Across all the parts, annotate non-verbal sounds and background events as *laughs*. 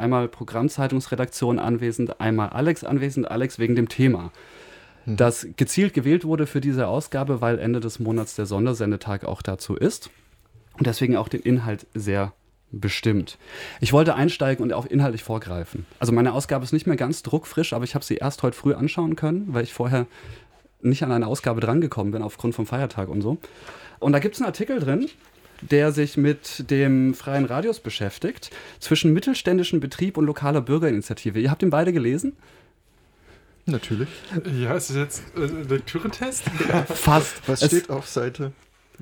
Einmal Programmzeitungsredaktion anwesend, einmal Alex anwesend, Alex wegen dem Thema. Hm. Das gezielt gewählt wurde für diese Ausgabe, weil Ende des Monats der Sondersendetag auch dazu ist. Und deswegen auch den Inhalt sehr bestimmt. Ich wollte einsteigen und auch inhaltlich vorgreifen. Also meine Ausgabe ist nicht mehr ganz druckfrisch, aber ich habe sie erst heute früh anschauen können, weil ich vorher nicht an eine Ausgabe drangekommen bin aufgrund vom Feiertag und so. Und da gibt es einen Artikel drin, der sich mit dem freien Radius beschäftigt, zwischen mittelständischen Betrieb und lokaler Bürgerinitiative. Ihr habt ihn beide gelesen? Natürlich. Ja, ist das jetzt ein Lektüretest? *laughs* Fast. Was steht es, auf Seite?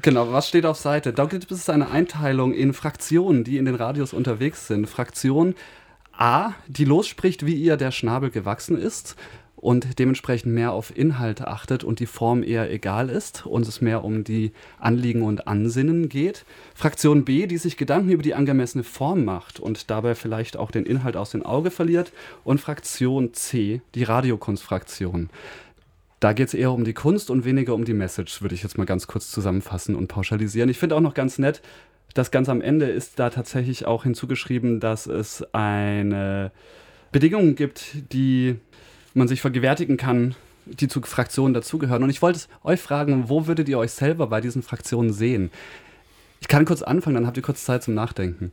Genau, was steht auf Seite? Da gibt es eine Einteilung in Fraktionen, die in den Radios unterwegs sind. Fraktion A, die losspricht, wie ihr der Schnabel gewachsen ist und dementsprechend mehr auf Inhalte achtet und die Form eher egal ist und es mehr um die Anliegen und Ansinnen geht. Fraktion B, die sich Gedanken über die angemessene Form macht und dabei vielleicht auch den Inhalt aus dem Auge verliert. Und Fraktion C, die Radiokunstfraktion. Da geht es eher um die Kunst und weniger um die Message, würde ich jetzt mal ganz kurz zusammenfassen und pauschalisieren. Ich finde auch noch ganz nett, dass ganz am Ende ist da tatsächlich auch hinzugeschrieben, dass es eine Bedingung gibt, die man sich vergewärtigen kann, die zu Fraktionen dazugehören. Und ich wollte euch fragen, wo würdet ihr euch selber bei diesen Fraktionen sehen? Ich kann kurz anfangen, dann habt ihr kurz Zeit zum Nachdenken.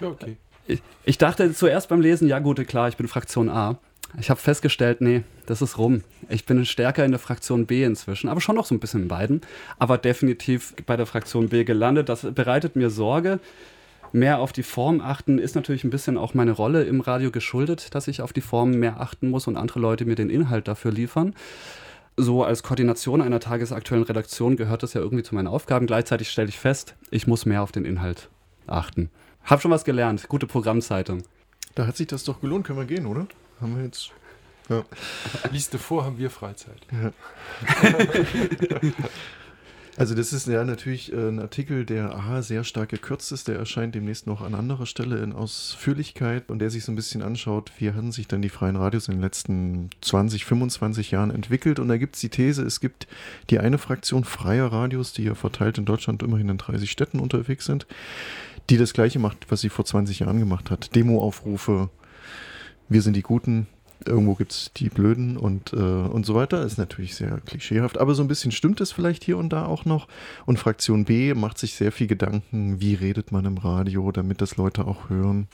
Okay. Ich, ich dachte zuerst beim Lesen, ja gut, klar, ich bin Fraktion A. Ich habe festgestellt, nee, das ist rum. Ich bin stärker in der Fraktion B inzwischen, aber schon noch so ein bisschen in beiden. Aber definitiv bei der Fraktion B gelandet. Das bereitet mir Sorge. Mehr auf die Form achten ist natürlich ein bisschen auch meine Rolle im Radio geschuldet, dass ich auf die Form mehr achten muss und andere Leute mir den Inhalt dafür liefern. So als Koordination einer tagesaktuellen Redaktion gehört das ja irgendwie zu meinen Aufgaben. Gleichzeitig stelle ich fest, ich muss mehr auf den Inhalt achten. Hab schon was gelernt. Gute Programmzeitung. Da hat sich das doch gelohnt. Können wir gehen, oder? Haben wir jetzt. Ja. Liest du vor, haben wir Freizeit. Ja. *laughs* Also das ist ja natürlich äh, ein Artikel, der aha, sehr stark gekürzt ist. Der erscheint demnächst noch an anderer Stelle in Ausführlichkeit und der sich so ein bisschen anschaut, wie haben sich dann die freien Radios in den letzten 20, 25 Jahren entwickelt. Und da gibt es die These, es gibt die eine Fraktion freier Radios, die ja verteilt in Deutschland immerhin in 30 Städten unterwegs sind, die das gleiche macht, was sie vor 20 Jahren gemacht hat. Demoaufrufe, wir sind die Guten, irgendwo gibt es die Blöden und, äh, und so weiter. Ist natürlich sehr klischeehaft, aber so ein bisschen stimmt es vielleicht hier und da auch noch. Und Fraktion B macht sich sehr viel Gedanken, wie redet man im Radio, damit das Leute auch hören.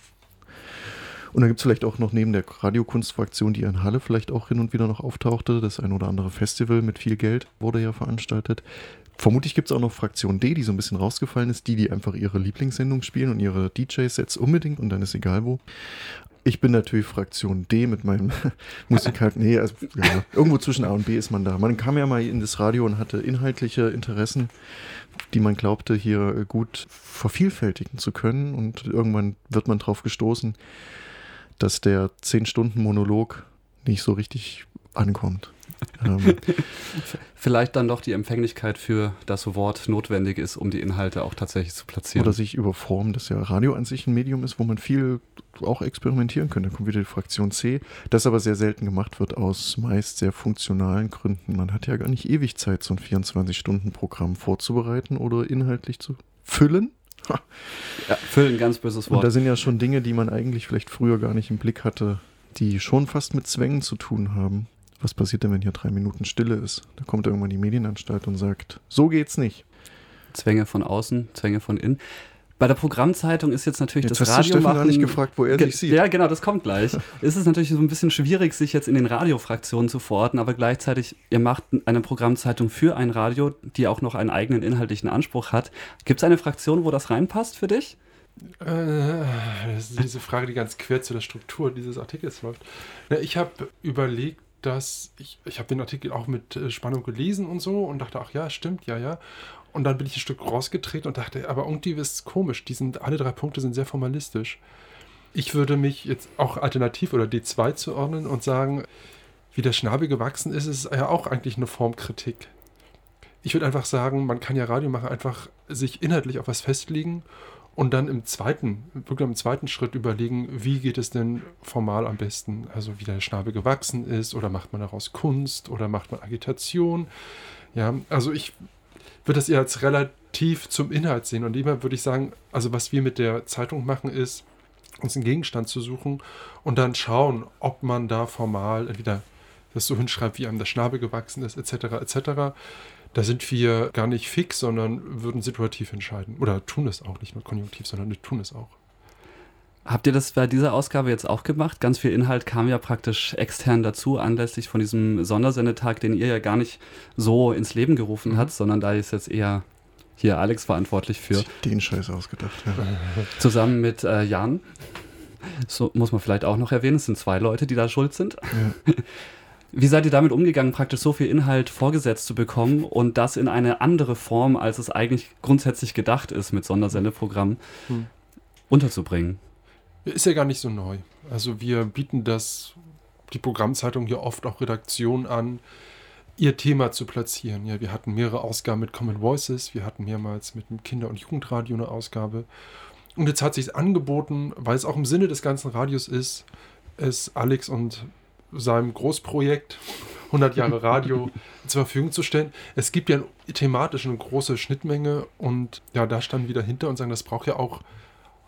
Und dann gibt es vielleicht auch noch neben der Radiokunstfraktion, die in Halle vielleicht auch hin und wieder noch auftauchte, das ein oder andere Festival mit viel Geld wurde ja veranstaltet. Vermutlich gibt es auch noch Fraktion D, die so ein bisschen rausgefallen ist, die, die einfach ihre Lieblingssendung spielen und ihre DJ-Sets unbedingt und dann ist egal wo. Ich bin natürlich Fraktion D mit meinem *laughs* Musikalt. Nee, also, ja, irgendwo zwischen A und B ist man da. Man kam ja mal in das Radio und hatte inhaltliche Interessen, die man glaubte, hier gut vervielfältigen zu können. Und irgendwann wird man darauf gestoßen, dass der 10-Stunden-Monolog nicht so richtig ankommt. Ähm, *laughs* Vielleicht dann doch die Empfänglichkeit für das Wort notwendig ist, um die Inhalte auch tatsächlich zu platzieren. Oder sich über Form, dass ja Radio an sich ein Medium ist, wo man viel auch experimentieren könnte. Da kommt wieder die Fraktion C, das aber sehr selten gemacht wird aus meist sehr funktionalen Gründen. Man hat ja gar nicht ewig Zeit, so ein 24-Stunden-Programm vorzubereiten oder inhaltlich zu füllen. Ja, füllen, ganz böses Wort. Und da sind ja schon Dinge, die man eigentlich vielleicht früher gar nicht im Blick hatte, die schon fast mit Zwängen zu tun haben was passiert denn, wenn hier drei Minuten Stille ist? Da kommt irgendwann die Medienanstalt und sagt, so geht's nicht. Zwänge von außen, Zwänge von innen. Bei der Programmzeitung ist jetzt natürlich jetzt das Radio machen. gar nicht gefragt, wo er sich sieht. Ja, genau, das kommt gleich. *laughs* es ist natürlich so ein bisschen schwierig, sich jetzt in den Radiofraktionen zu verorten, aber gleichzeitig, ihr macht eine Programmzeitung für ein Radio, die auch noch einen eigenen inhaltlichen Anspruch hat. Gibt es eine Fraktion, wo das reinpasst für dich? Äh, das ist diese Frage, die ganz quer zu der Struktur dieses Artikels läuft. Ich habe überlegt, dass ich, ich habe den Artikel auch mit äh, Spannung gelesen und so und dachte, ach ja, stimmt, ja, ja. Und dann bin ich ein Stück rausgetreten und dachte, aber irgendwie ist es komisch, die sind, alle drei Punkte sind sehr formalistisch. Ich würde mich jetzt auch alternativ oder D2 zuordnen und sagen, wie der Schnabel gewachsen ist, ist ja auch eigentlich eine Formkritik. Ich würde einfach sagen, man kann ja Radio machen, einfach sich inhaltlich auf was festlegen und dann im zweiten, wirklich im zweiten Schritt überlegen, wie geht es denn formal am besten? Also wie der Schnabel gewachsen ist oder macht man daraus Kunst oder macht man Agitation? Ja, also ich würde das eher als relativ zum Inhalt sehen und immer würde ich sagen, also was wir mit der Zeitung machen ist, uns einen Gegenstand zu suchen und dann schauen, ob man da formal entweder das so hinschreibt, wie einem der Schnabel gewachsen ist, etc., etc. Da sind wir gar nicht fix, sondern würden situativ entscheiden. Oder tun es auch, nicht nur konjunktiv, sondern wir tun es auch. Habt ihr das bei dieser Ausgabe jetzt auch gemacht? Ganz viel Inhalt kam ja praktisch extern dazu, anlässlich von diesem Sondersendetag, den ihr ja gar nicht so ins Leben gerufen mhm. habt, sondern da ist jetzt eher hier Alex verantwortlich für. Den Scheiß ausgedacht, ja. *laughs* Zusammen mit äh, Jan. So muss man vielleicht auch noch erwähnen, es sind zwei Leute, die da schuld sind. Ja. *laughs* Wie seid ihr damit umgegangen, praktisch so viel Inhalt vorgesetzt zu bekommen und das in eine andere Form, als es eigentlich grundsätzlich gedacht ist, mit Sondersendeprogrammen hm. unterzubringen? Ist ja gar nicht so neu. Also wir bieten das, die Programmzeitung hier oft auch Redaktion an, ihr Thema zu platzieren. Ja, wir hatten mehrere Ausgaben mit Common Voices, wir hatten mehrmals mit dem Kinder- und Jugendradio eine Ausgabe. Und jetzt hat sich angeboten, weil es auch im Sinne des ganzen Radios ist, es Alex und seinem Großprojekt 100 Jahre Radio *laughs* zur Verfügung zu stellen. Es gibt ja thematisch eine große Schnittmenge und ja, da standen wir dahinter und sagen, das braucht ja auch,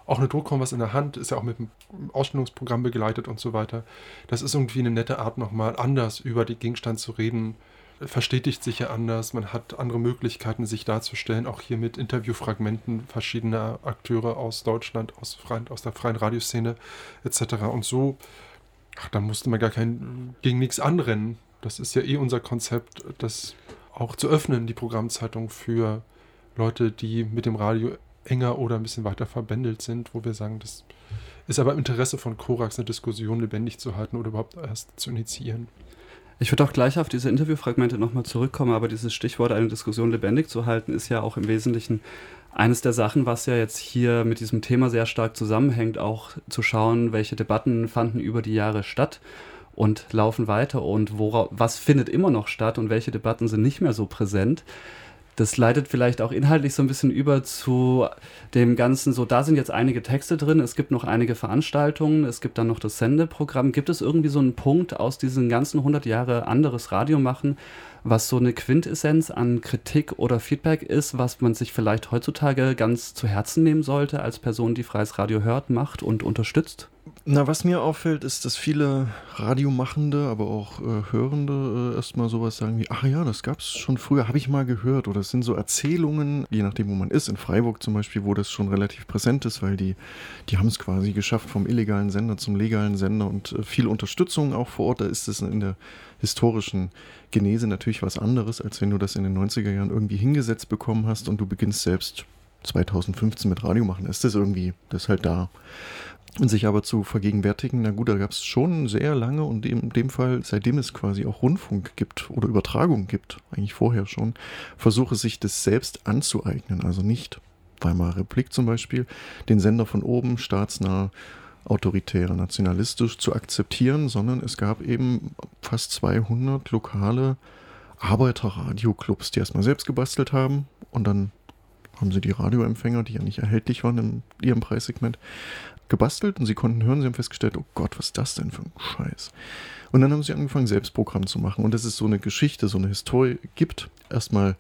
auch eine Druckkompass in der Hand, ist ja auch mit dem Ausstellungsprogramm begleitet und so weiter. Das ist irgendwie eine nette Art, nochmal anders über den Gegenstand zu reden, verstetigt sich ja anders, man hat andere Möglichkeiten, sich darzustellen, auch hier mit Interviewfragmenten verschiedener Akteure aus Deutschland, aus, freien, aus der freien Radioszene etc. Und so Ach, da musste man gar kein gegen nichts anrennen. Das ist ja eh unser Konzept, das auch zu öffnen, die Programmzeitung für Leute, die mit dem Radio enger oder ein bisschen weiter verbändelt sind, wo wir sagen, das ist aber im Interesse von Korax, eine Diskussion lebendig zu halten oder überhaupt erst zu initiieren. Ich würde auch gleich auf diese Interviewfragmente nochmal zurückkommen, aber dieses Stichwort, eine Diskussion lebendig zu halten, ist ja auch im Wesentlichen eines der Sachen, was ja jetzt hier mit diesem Thema sehr stark zusammenhängt, auch zu schauen, welche Debatten fanden über die Jahre statt und laufen weiter und wora, was findet immer noch statt und welche Debatten sind nicht mehr so präsent. Das leitet vielleicht auch inhaltlich so ein bisschen über zu dem Ganzen, so da sind jetzt einige Texte drin, es gibt noch einige Veranstaltungen, es gibt dann noch das Sendeprogramm. Gibt es irgendwie so einen Punkt aus diesen ganzen 100 Jahre anderes Radio machen, was so eine Quintessenz an Kritik oder Feedback ist, was man sich vielleicht heutzutage ganz zu Herzen nehmen sollte als Person, die freies Radio hört, macht und unterstützt? Na, was mir auffällt, ist, dass viele Radiomachende, aber auch äh, Hörende äh, erstmal sowas sagen wie, ach ja, das gab es schon früher, habe ich mal gehört. Oder es sind so Erzählungen, je nachdem, wo man ist, in Freiburg zum Beispiel, wo das schon relativ präsent ist, weil die, die haben es quasi geschafft vom illegalen Sender zum legalen Sender und äh, viel Unterstützung auch vor Ort. Da ist es in der historischen Genese natürlich was anderes, als wenn du das in den 90er Jahren irgendwie hingesetzt bekommen hast und du beginnst selbst 2015 mit Radio machen. Ist das irgendwie, das ist halt da. Und sich aber zu vergegenwärtigen, na gut, da gab es schon sehr lange und in dem Fall, seitdem es quasi auch Rundfunk gibt oder Übertragung gibt, eigentlich vorher schon, versuche sich das selbst anzueignen. Also nicht Weimarer Republik zum Beispiel, den Sender von oben, staatsnah, autoritär, nationalistisch zu akzeptieren, sondern es gab eben fast 200 lokale Arbeiterradioclubs, die erstmal selbst gebastelt haben und dann haben sie die Radioempfänger, die ja nicht erhältlich waren in ihrem Preissegment, gebastelt und sie konnten hören, sie haben festgestellt, oh Gott, was ist das denn für ein Scheiß? Und dann haben sie angefangen, selbst Programm zu machen. Und dass es so eine Geschichte, so eine Historie gibt, erstmal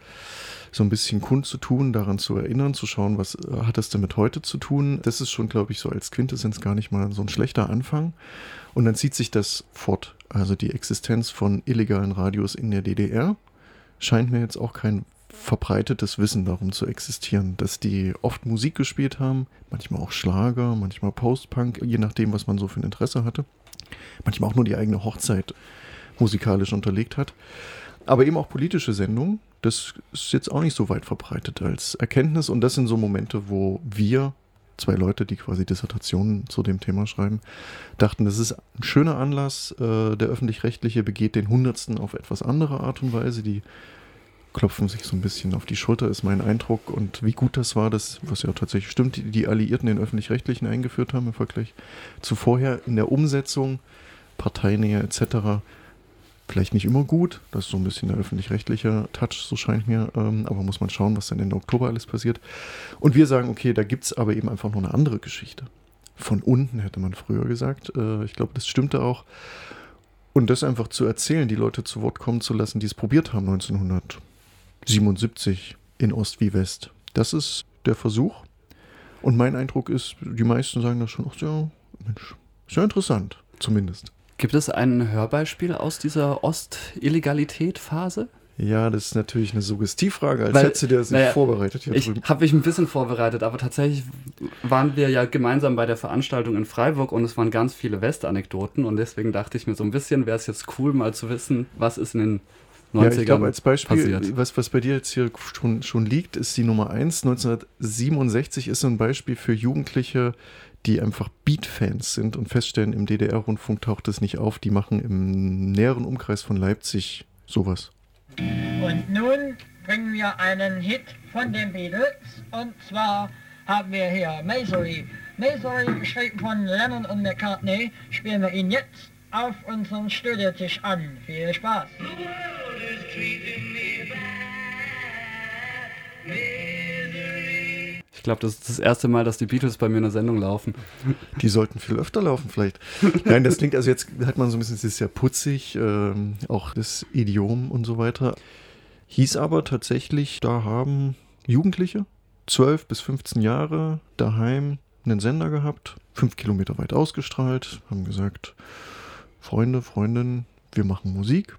so ein bisschen kund zu tun, daran zu erinnern, zu schauen, was äh, hat das denn mit heute zu tun. Das ist schon, glaube ich, so als Quintessenz gar nicht mal so ein schlechter Anfang. Und dann zieht sich das fort. Also die Existenz von illegalen Radios in der DDR scheint mir jetzt auch kein verbreitetes Wissen darum zu existieren, dass die oft Musik gespielt haben, manchmal auch Schlager, manchmal Postpunk, je nachdem, was man so für ein Interesse hatte. Manchmal auch nur die eigene Hochzeit musikalisch unterlegt hat. Aber eben auch politische Sendungen, das ist jetzt auch nicht so weit verbreitet als Erkenntnis. Und das sind so Momente, wo wir, zwei Leute, die quasi Dissertationen zu dem Thema schreiben, dachten, das ist ein schöner Anlass. Äh, der öffentlich-rechtliche begeht den Hundertsten auf etwas andere Art und Weise. Die klopfen sich so ein bisschen auf die Schulter, ist mein Eindruck. Und wie gut das war, das, was ja tatsächlich stimmt, die, die Alliierten den öffentlich-rechtlichen eingeführt haben im Vergleich zu vorher in der Umsetzung, Parteinähe etc. Vielleicht nicht immer gut, das ist so ein bisschen der öffentlich-rechtliche Touch, so scheint mir, ähm, aber muss man schauen, was dann Ende Oktober alles passiert. Und wir sagen, okay, da gibt es aber eben einfach noch eine andere Geschichte. Von unten hätte man früher gesagt. Äh, ich glaube, das stimmte auch. Und das einfach zu erzählen, die Leute zu Wort kommen zu lassen, die es probiert haben 1900. 77 in Ost wie West. Das ist der Versuch. Und mein Eindruck ist, die meisten sagen das schon, ach ja, Mensch, sehr interessant, zumindest. Gibt es ein Hörbeispiel aus dieser Ost-Illegalität-Phase? Ja, das ist natürlich eine Suggestivfrage, als Weil, hättest du dir das nicht naja, vorbereitet hier Ich habe mich ein bisschen vorbereitet, aber tatsächlich waren wir ja gemeinsam bei der Veranstaltung in Freiburg und es waren ganz viele West-Anekdoten und deswegen dachte ich mir so ein bisschen, wäre es jetzt cool, mal zu wissen, was ist in den 90ern Ja, ich glaube, als Beispiel, passiert. was, was bei dir jetzt hier schon, schon liegt, ist die Nummer 1. 1967 ist so ein Beispiel für Jugendliche, die einfach Beat-Fans sind und feststellen, im DDR-Rundfunk taucht es nicht auf. Die machen im näheren Umkreis von Leipzig sowas. Und nun bringen wir einen Hit von den Beatles und zwar haben wir hier Misery. Misery, geschrieben von Lennon und McCartney, spielen wir ihn jetzt auf unserem Studiotisch an. Viel Spaß! Ich glaube, das ist das erste Mal, dass die Beatles bei mir in der Sendung laufen. Die sollten viel öfter laufen vielleicht. Nein, das klingt, also jetzt hat man so ein bisschen, es ist ja putzig, ähm, auch das Idiom und so weiter. Hieß aber tatsächlich, da haben Jugendliche, 12 bis 15 Jahre, daheim einen Sender gehabt, fünf Kilometer weit ausgestrahlt, haben gesagt, Freunde, Freundinnen, wir machen Musik.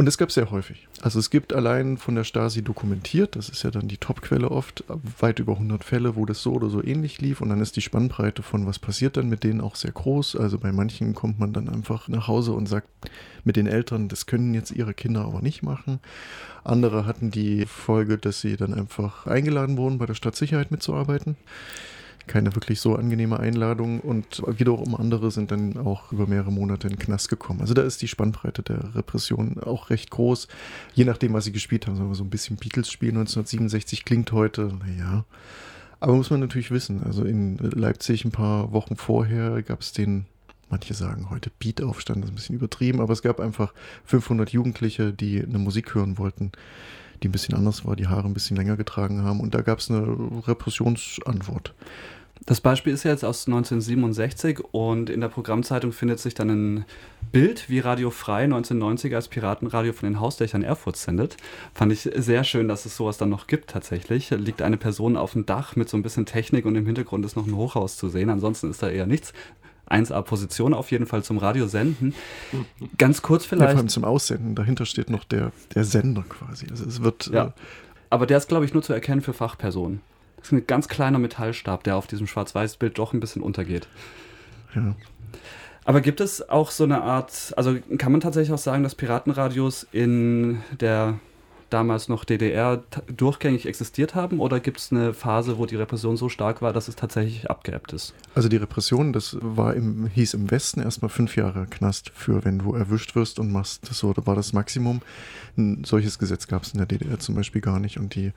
Und das gab es sehr häufig. Also es gibt allein von der Stasi dokumentiert, das ist ja dann die Topquelle oft, weit über 100 Fälle, wo das so oder so ähnlich lief. Und dann ist die Spannbreite von was passiert dann mit denen auch sehr groß. Also bei manchen kommt man dann einfach nach Hause und sagt mit den Eltern, das können jetzt ihre Kinder aber nicht machen. Andere hatten die Folge, dass sie dann einfach eingeladen wurden, bei der Stadtsicherheit mitzuarbeiten keine wirklich so angenehme Einladung und wiederum andere sind dann auch über mehrere Monate in den Knast gekommen. Also da ist die Spannbreite der Repression auch recht groß, je nachdem, was sie gespielt haben. Sagen wir so ein bisschen Beatles-Spiel 1967 klingt heute, naja. Aber muss man natürlich wissen, also in Leipzig ein paar Wochen vorher gab es den, manche sagen heute Beat-Aufstand, das ist ein bisschen übertrieben, aber es gab einfach 500 Jugendliche, die eine Musik hören wollten, die ein bisschen anders war, die Haare ein bisschen länger getragen haben und da gab es eine Repressionsantwort. Das Beispiel ist jetzt aus 1967 und in der Programmzeitung findet sich dann ein Bild, wie Radio Frei 1990 als Piratenradio von den Hausdächern Erfurts sendet. Fand ich sehr schön, dass es sowas dann noch gibt tatsächlich. Liegt eine Person auf dem Dach mit so ein bisschen Technik und im Hintergrund ist noch ein Hochhaus zu sehen. Ansonsten ist da eher nichts. 1A-Position auf jeden Fall zum Radiosenden. Ganz kurz Ja, vielleicht. vor allem zum Aussenden. Dahinter steht noch der, der Sender quasi. Also es wird. Ja. Äh, Aber der ist, glaube ich, nur zu erkennen für Fachpersonen. Das ist ein ganz kleiner Metallstab, der auf diesem Schwarz-Weiß-Bild doch ein bisschen untergeht. ja. Aber gibt es auch so eine Art, also kann man tatsächlich auch sagen, dass Piratenradios in der damals noch DDR durchgängig existiert haben? Oder gibt es eine Phase, wo die Repression so stark war, dass es tatsächlich abgeebbt ist? Also die Repression, das war im, hieß im Westen erstmal fünf Jahre Knast für, wenn du erwischt wirst und machst, das war das Maximum. Ein solches Gesetz gab es in der DDR zum Beispiel gar nicht. Und die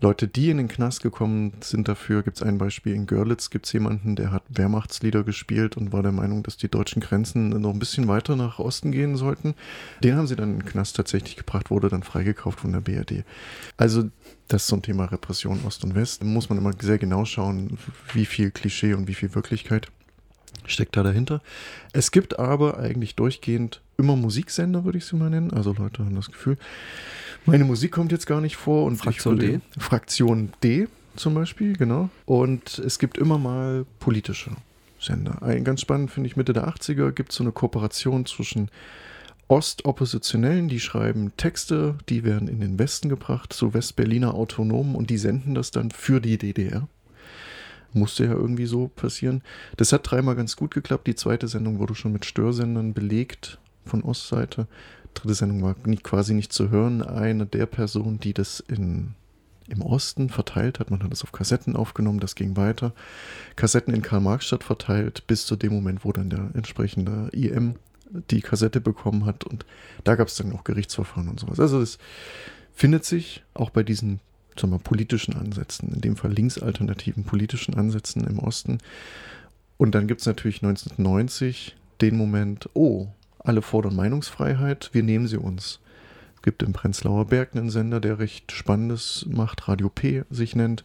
Leute, die in den Knast gekommen sind dafür, gibt es ein Beispiel. In Görlitz gibt es jemanden, der hat Wehrmachtslieder gespielt und war der Meinung, dass die deutschen Grenzen noch ein bisschen weiter nach Osten gehen sollten. Den haben sie dann in den Knast tatsächlich gebracht, wurde dann freigekauft von der BRD. Also das ist so ein Thema Repression Ost und West. Da muss man immer sehr genau schauen, wie viel Klischee und wie viel Wirklichkeit steckt da dahinter. Es gibt aber eigentlich durchgehend immer Musiksender, würde ich sie mal nennen. Also Leute haben das Gefühl, meine Musik kommt jetzt gar nicht vor. Und Fraktion D? Fraktion D zum Beispiel, genau. Und es gibt immer mal politische Sender. Ein, ganz spannend finde ich, Mitte der 80er gibt es so eine Kooperation zwischen Ostoppositionellen, die schreiben Texte, die werden in den Westen gebracht, so Westberliner Autonomen, und die senden das dann für die DDR. Musste ja irgendwie so passieren. Das hat dreimal ganz gut geklappt. Die zweite Sendung wurde schon mit Störsendern belegt von Ostseite. Dritte Sendung war nie, quasi nicht zu hören. Eine der Personen, die das in, im Osten verteilt hat, man hat das auf Kassetten aufgenommen, das ging weiter. Kassetten in Karl-Marx-Stadt verteilt, bis zu dem Moment, wo dann der entsprechende IM die Kassette bekommen hat. Und da gab es dann auch Gerichtsverfahren und sowas. Also es findet sich auch bei diesen sagen wir, politischen Ansätzen, in dem Fall linksalternativen politischen Ansätzen im Osten. Und dann gibt es natürlich 1990 den Moment, oh, alle fordern Meinungsfreiheit, wir nehmen sie uns. Es gibt im Prenzlauer Berg einen Sender, der recht Spannendes macht, Radio P sich nennt.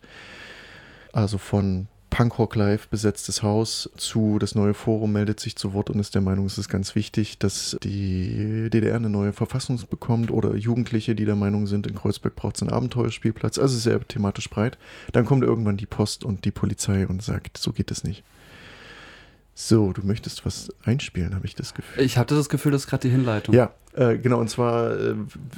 Also von Punkrock Live, besetztes Haus, zu das neue Forum meldet sich zu Wort und ist der Meinung, es ist ganz wichtig, dass die DDR eine neue Verfassung bekommt oder Jugendliche, die der Meinung sind, in Kreuzberg braucht es einen Abenteuerspielplatz. Also sehr thematisch breit. Dann kommt irgendwann die Post und die Polizei und sagt, so geht es nicht. So, du möchtest was einspielen, habe ich das Gefühl. Ich hatte das Gefühl, das ist gerade die Hinleitung. Ja, äh, genau, und zwar, äh,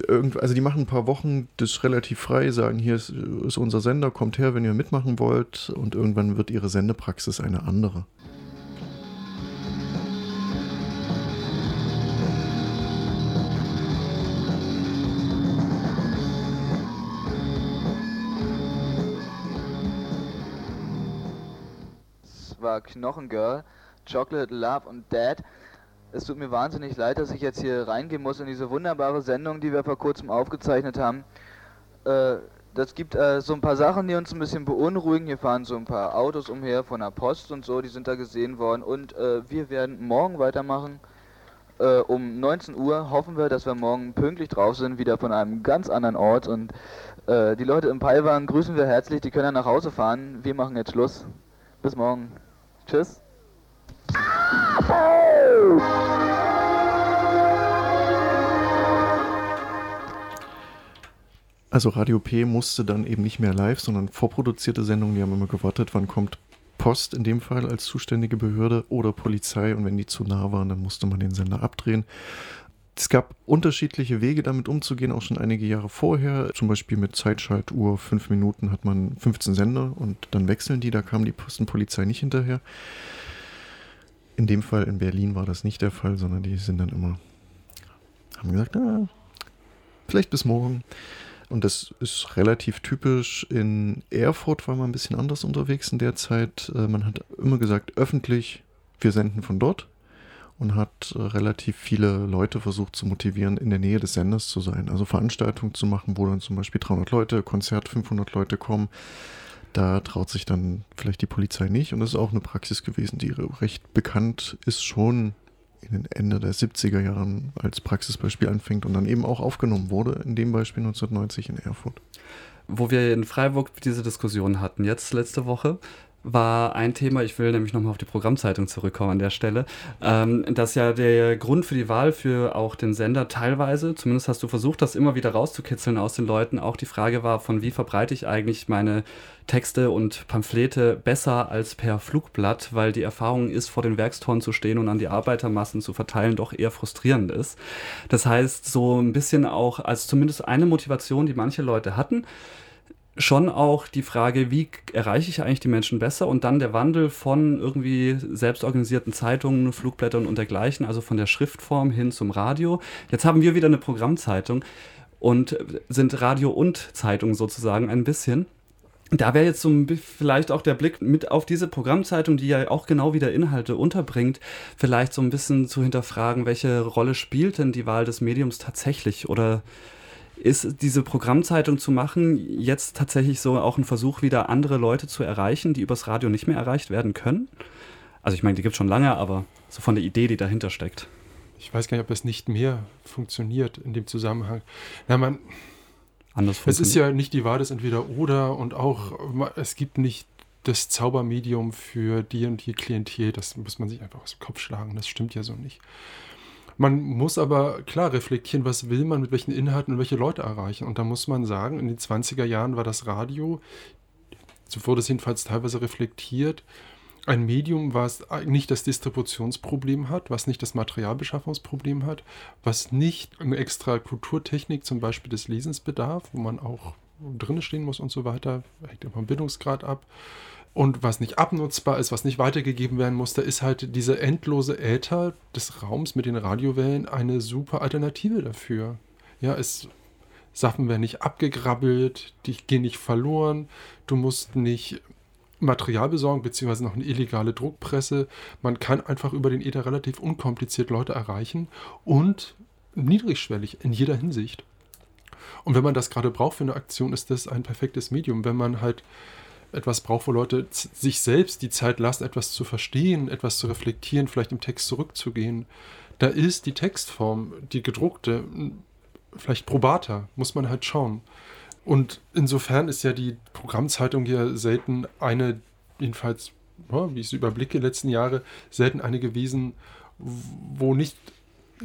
irgend, also die machen ein paar Wochen das relativ frei, sagen, hier ist, ist unser Sender, kommt her, wenn ihr mitmachen wollt, und irgendwann wird ihre Sendepraxis eine andere. War Knochengirl, Chocolate, Love und Dad. Es tut mir wahnsinnig leid, dass ich jetzt hier reingehen muss in diese wunderbare Sendung, die wir vor kurzem aufgezeichnet haben. Äh, das gibt äh, so ein paar Sachen, die uns ein bisschen beunruhigen. Hier fahren so ein paar Autos umher von der Post und so, die sind da gesehen worden. Und äh, wir werden morgen weitermachen. Äh, um 19 Uhr hoffen wir, dass wir morgen pünktlich drauf sind, wieder von einem ganz anderen Ort. Und äh, die Leute im Paiwan grüßen wir herzlich, die können dann nach Hause fahren. Wir machen jetzt Schluss. Bis morgen. Tschüss. Also Radio P musste dann eben nicht mehr live, sondern vorproduzierte Sendungen, die haben immer gewartet, wann kommt Post in dem Fall als zuständige Behörde oder Polizei und wenn die zu nah waren, dann musste man den Sender abdrehen. Es gab unterschiedliche Wege damit umzugehen, auch schon einige Jahre vorher. Zum Beispiel mit Zeitschaltuhr, fünf Minuten hat man 15 Sender und dann wechseln die, da kam die Postenpolizei nicht hinterher. In dem Fall in Berlin war das nicht der Fall, sondern die sind dann immer, haben gesagt, na, vielleicht bis morgen. Und das ist relativ typisch. In Erfurt war man ein bisschen anders unterwegs in der Zeit. Äh, Man hat immer gesagt, öffentlich, wir senden von dort. Und hat äh, relativ viele Leute versucht zu motivieren, in der Nähe des Senders zu sein. Also Veranstaltungen zu machen, wo dann zum Beispiel 300 Leute, Konzert 500 Leute kommen. Da traut sich dann vielleicht die Polizei nicht. Und das ist auch eine Praxis gewesen, die recht bekannt ist, schon in den Ende der 70er Jahren als Praxisbeispiel anfängt und dann eben auch aufgenommen wurde, in dem Beispiel 1990 in Erfurt. Wo wir in Freiburg diese Diskussion hatten, jetzt letzte Woche, war ein Thema, ich will nämlich nochmal auf die Programmzeitung zurückkommen an der Stelle, ähm, dass ja der Grund für die Wahl für auch den Sender teilweise, zumindest hast du versucht, das immer wieder rauszukitzeln aus den Leuten, auch die Frage war, von wie verbreite ich eigentlich meine Texte und Pamphlete besser als per Flugblatt, weil die Erfahrung ist, vor den Werkstoren zu stehen und an die Arbeitermassen zu verteilen, doch eher frustrierend ist. Das heißt, so ein bisschen auch als zumindest eine Motivation, die manche Leute hatten, schon auch die Frage, wie erreiche ich eigentlich die Menschen besser und dann der Wandel von irgendwie selbstorganisierten Zeitungen, Flugblättern und dergleichen, also von der Schriftform hin zum Radio. Jetzt haben wir wieder eine Programmzeitung und sind Radio und Zeitung sozusagen ein bisschen. Da wäre jetzt so vielleicht auch der Blick mit auf diese Programmzeitung, die ja auch genau wieder Inhalte unterbringt, vielleicht so ein bisschen zu hinterfragen, welche Rolle spielt denn die Wahl des Mediums tatsächlich oder ist diese Programmzeitung zu machen jetzt tatsächlich so auch ein Versuch, wieder andere Leute zu erreichen, die übers Radio nicht mehr erreicht werden können? Also ich meine, die gibt es schon lange, aber so von der Idee, die dahinter steckt. Ich weiß gar nicht, ob es nicht mehr funktioniert in dem Zusammenhang. Na, man, Anders es ist ja nicht die Wahl des Entweder-Oder und auch, es gibt nicht das Zaubermedium für die und die Klientel. Das muss man sich einfach aus dem Kopf schlagen. Das stimmt ja so nicht. Man muss aber klar reflektieren, was will man mit welchen Inhalten und welche Leute erreichen. Und da muss man sagen, in den 20er Jahren war das Radio, so wurde es jedenfalls teilweise reflektiert, ein Medium, was nicht das Distributionsproblem hat, was nicht das Materialbeschaffungsproblem hat, was nicht eine extra Kulturtechnik zum Beispiel des Lesens bedarf, wo man auch drinne stehen muss und so weiter, hängt immer vom Bildungsgrad ab. Und was nicht abnutzbar ist, was nicht weitergegeben werden muss, da ist halt dieser endlose Äther des Raums mit den Radiowellen eine super Alternative dafür. Ja, es Sachen werden nicht abgegrabbelt, die gehen nicht verloren, du musst nicht Material besorgen, beziehungsweise noch eine illegale Druckpresse. Man kann einfach über den Ether relativ unkompliziert Leute erreichen und niedrigschwellig in jeder Hinsicht. Und wenn man das gerade braucht für eine Aktion, ist das ein perfektes Medium. Wenn man halt etwas braucht, wo Leute sich selbst die Zeit lassen, etwas zu verstehen, etwas zu reflektieren, vielleicht im Text zurückzugehen, da ist die Textform, die gedruckte, vielleicht probater, muss man halt schauen. Und insofern ist ja die Programmzeitung hier selten eine, jedenfalls, ja, wie ich es überblicke, letzten Jahre, selten eine gewesen, wo nicht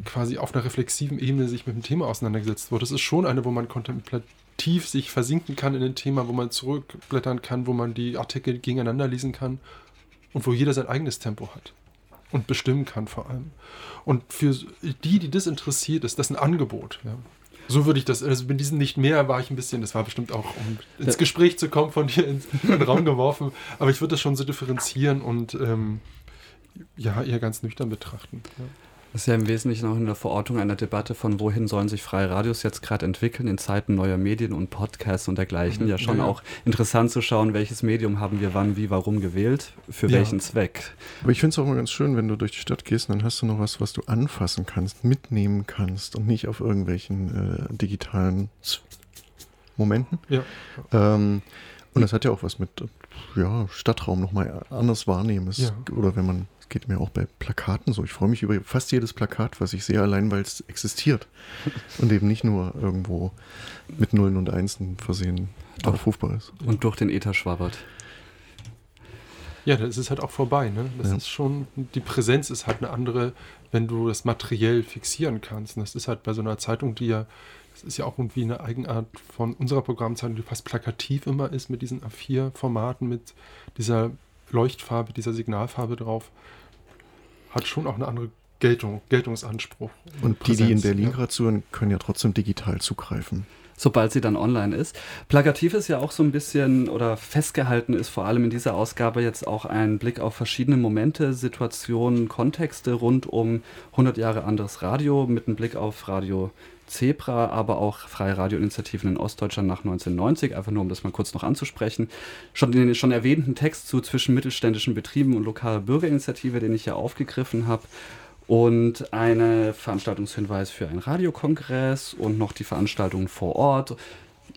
quasi auf einer reflexiven Ebene sich mit dem Thema auseinandergesetzt wurde. Das ist schon eine, wo man kontemplativ sich versinken kann in ein Thema, wo man zurückblättern kann, wo man die Artikel gegeneinander lesen kann und wo jeder sein eigenes Tempo hat. und bestimmen kann vor allem. Und für die, die das interessiert, ist das ein Angebot. Ja. So würde ich das, also mit diesen nicht mehr war ich ein bisschen, das war bestimmt auch, um ins Gespräch zu kommen, von dir in den Raum geworfen. Aber ich würde das schon so differenzieren und ähm, ja, eher ganz nüchtern betrachten. Ja. Das ist ja im Wesentlichen auch in der Verortung einer Debatte von, wohin sollen sich freie Radios jetzt gerade entwickeln in Zeiten neuer Medien und Podcasts und dergleichen. Ja, schon ja. auch interessant zu schauen, welches Medium haben wir wann, wie, warum gewählt, für ja. welchen Zweck. Aber ich finde es auch mal ganz schön, wenn du durch die Stadt gehst, dann hast du noch was, was du anfassen kannst, mitnehmen kannst und nicht auf irgendwelchen äh, digitalen Momenten. Ja. Ähm, und das hat ja auch was mit ja, Stadtraum nochmal anders wahrnehmen. Ja. Oder wenn man geht mir auch bei Plakaten so. Ich freue mich über fast jedes Plakat, was ich sehe, allein weil es existiert. *laughs* und eben nicht nur irgendwo mit Nullen und Einsen versehen aufrufbar ist. Und durch den Ether schwabbert. Ja, das ist halt auch vorbei. Ne? Das ja. ist schon, die Präsenz ist halt eine andere, wenn du das materiell fixieren kannst. Und das ist halt bei so einer Zeitung, die ja, das ist ja auch irgendwie eine Eigenart von unserer Programmzeitung, die fast plakativ immer ist mit diesen A4-Formaten, mit dieser Leuchtfarbe, dieser Signalfarbe drauf hat schon auch eine andere Geltung, Geltungsanspruch. Und Präsenz, die, die in Berlin ja. gerade zuhören, können ja trotzdem digital zugreifen. Sobald sie dann online ist. Plakativ ist ja auch so ein bisschen oder festgehalten ist vor allem in dieser Ausgabe jetzt auch ein Blick auf verschiedene Momente, Situationen, Kontexte rund um 100 Jahre anderes Radio mit einem Blick auf Radio Zebra, aber auch freie Radioinitiativen in Ostdeutschland nach 1990, einfach nur um das mal kurz noch anzusprechen. Schon den schon erwähnten Text zu zwischen mittelständischen Betrieben und lokaler Bürgerinitiative, den ich ja aufgegriffen habe. Und eine Veranstaltungshinweis für einen Radiokongress und noch die Veranstaltungen vor Ort.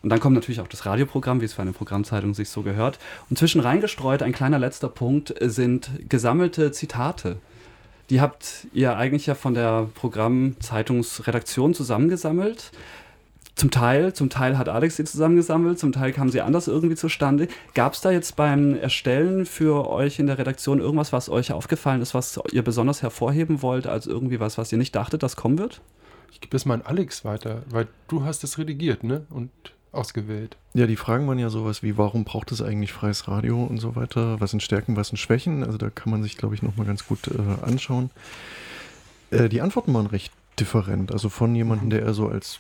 Und dann kommt natürlich auch das Radioprogramm, wie es für eine Programmzeitung sich so gehört. Und zwischen reingestreut, ein kleiner letzter Punkt, sind gesammelte Zitate die habt ihr eigentlich ja von der Programmzeitungsredaktion zusammengesammelt. Zum Teil, zum Teil hat Alex sie zusammengesammelt, zum Teil kamen sie anders irgendwie zustande. Gab es da jetzt beim Erstellen für euch in der Redaktion irgendwas, was euch aufgefallen ist, was ihr besonders hervorheben wollt, als irgendwie was, was ihr nicht dachtet, das kommen wird? Ich gebe es mal an Alex weiter, weil du hast es redigiert, ne? Und ausgewählt. Ja, die Fragen waren ja sowas wie, warum braucht es eigentlich freies Radio und so weiter? Was sind Stärken, was sind Schwächen? Also da kann man sich, glaube ich, nochmal ganz gut äh, anschauen. Äh, die Antworten waren recht different. Also von jemandem, der eher so als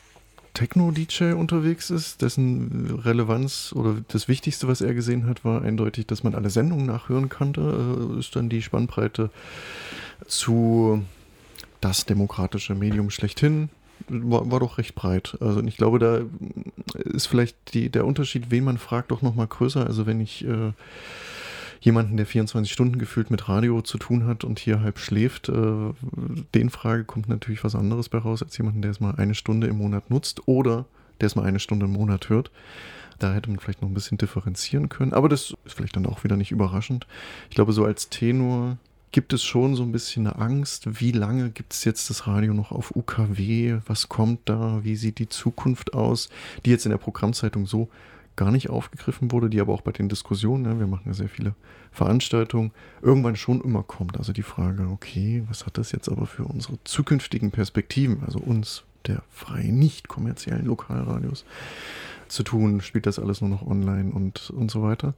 Techno-DJ unterwegs ist, dessen Relevanz oder das Wichtigste, was er gesehen hat, war eindeutig, dass man alle Sendungen nachhören konnte, äh, ist dann die Spannbreite zu das demokratische Medium schlechthin, war, war doch recht breit. Also ich glaube, da ist vielleicht die, der Unterschied, wen man fragt, doch nochmal größer. Also wenn ich äh, jemanden, der 24 Stunden gefühlt mit Radio zu tun hat und hier halb schläft, äh, den Frage kommt natürlich was anderes bei raus, als jemanden, der es mal eine Stunde im Monat nutzt oder der es mal eine Stunde im Monat hört. Da hätte man vielleicht noch ein bisschen differenzieren können, aber das ist vielleicht dann auch wieder nicht überraschend. Ich glaube, so als Tenor gibt es schon so ein bisschen eine Angst, wie lange gibt es jetzt das Radio noch auf UKW, was kommt da, wie sieht die Zukunft aus, die jetzt in der Programmzeitung so gar nicht aufgegriffen wurde, die aber auch bei den Diskussionen, ne, wir machen ja sehr viele Veranstaltungen, irgendwann schon immer kommt. Also die Frage, okay, was hat das jetzt aber für unsere zukünftigen Perspektiven, also uns, der freien, nicht kommerziellen Lokalradios, zu tun? Spielt das alles nur noch online und, und so weiter?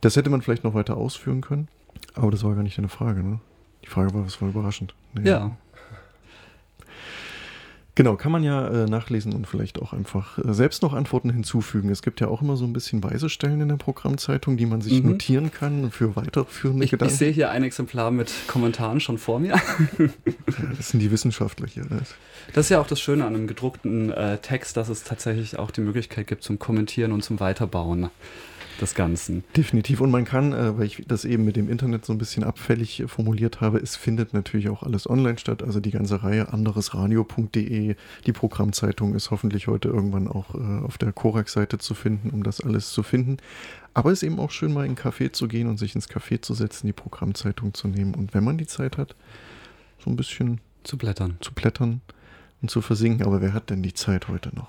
Das hätte man vielleicht noch weiter ausführen können. Aber das war gar nicht deine Frage, ne? Die Frage war, was war überraschend. Nee. Ja. Genau, kann man ja äh, nachlesen und vielleicht auch einfach äh, selbst noch Antworten hinzufügen. Es gibt ja auch immer so ein bisschen Weisestellen in der Programmzeitung, die man sich mhm. notieren kann für weiterführende ich, Gedanken. Ich sehe hier ein Exemplar mit Kommentaren schon vor mir. *laughs* ja, das sind die Wissenschaftler hier. Ne? Das ist ja auch das Schöne an einem gedruckten äh, Text, dass es tatsächlich auch die Möglichkeit gibt zum Kommentieren und zum Weiterbauen des Ganzen. Definitiv. Und man kann, äh, weil ich das eben mit dem Internet so ein bisschen abfällig äh, formuliert habe, es findet natürlich auch alles online statt. Also die ganze Reihe anderesradio.de. Die Programmzeitung ist hoffentlich heute irgendwann auch äh, auf der Korax-Seite zu finden, um das alles zu finden. Aber es ist eben auch schön, mal in einen Café zu gehen und sich ins Café zu setzen, die Programmzeitung zu nehmen. Und wenn man die Zeit hat, so ein bisschen zu blättern. Zu blättern und zu versinken. Aber wer hat denn die Zeit heute noch?